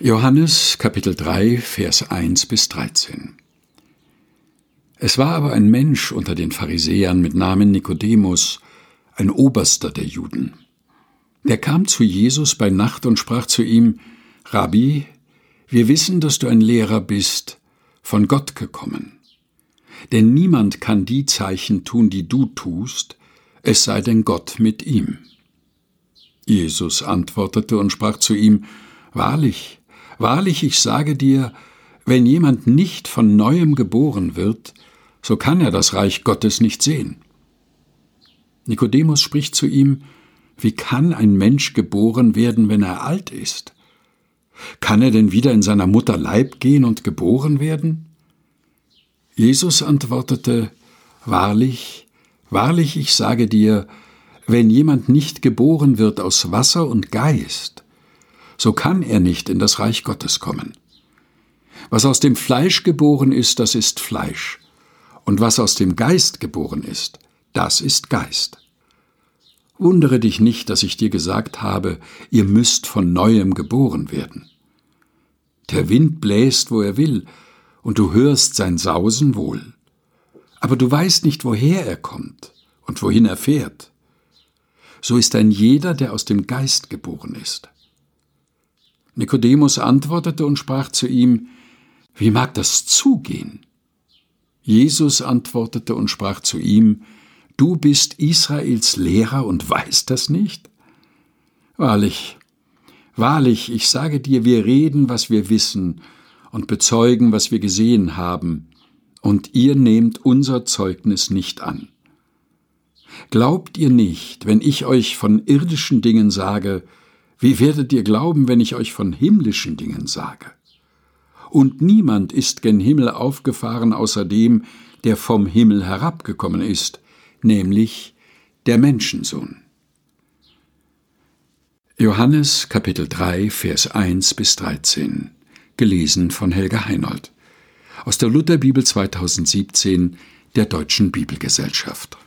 Johannes Kapitel 3 Vers 1 bis 13 Es war aber ein Mensch unter den Pharisäern mit Namen Nikodemus, ein Oberster der Juden. Der kam zu Jesus bei Nacht und sprach zu ihm, Rabbi, wir wissen, dass du ein Lehrer bist, von Gott gekommen. Denn niemand kann die Zeichen tun, die du tust, es sei denn Gott mit ihm. Jesus antwortete und sprach zu ihm, Wahrlich, Wahrlich, ich sage dir, wenn jemand nicht von neuem geboren wird, so kann er das Reich Gottes nicht sehen. Nikodemus spricht zu ihm, wie kann ein Mensch geboren werden, wenn er alt ist? Kann er denn wieder in seiner Mutter Leib gehen und geboren werden? Jesus antwortete, Wahrlich, wahrlich, ich sage dir, wenn jemand nicht geboren wird aus Wasser und Geist, so kann er nicht in das Reich Gottes kommen. Was aus dem Fleisch geboren ist, das ist Fleisch, und was aus dem Geist geboren ist, das ist Geist. Wundere dich nicht, dass ich dir gesagt habe, ihr müsst von neuem geboren werden. Der Wind bläst, wo er will, und du hörst sein Sausen wohl. Aber du weißt nicht, woher er kommt und wohin er fährt. So ist ein jeder, der aus dem Geist geboren ist. Nikodemus antwortete und sprach zu ihm, Wie mag das zugehen? Jesus antwortete und sprach zu ihm, Du bist Israels Lehrer und weißt das nicht? Wahrlich, wahrlich, ich sage dir, wir reden, was wir wissen, und bezeugen, was wir gesehen haben, und ihr nehmt unser Zeugnis nicht an. Glaubt ihr nicht, wenn ich euch von irdischen Dingen sage, wie werdet ihr glauben, wenn ich euch von himmlischen Dingen sage? Und niemand ist gen Himmel aufgefahren außer dem, der vom Himmel herabgekommen ist, nämlich der Menschensohn. Johannes Kapitel 3 Vers 1 bis 13 gelesen von Helga Heinold aus der Lutherbibel 2017 der Deutschen Bibelgesellschaft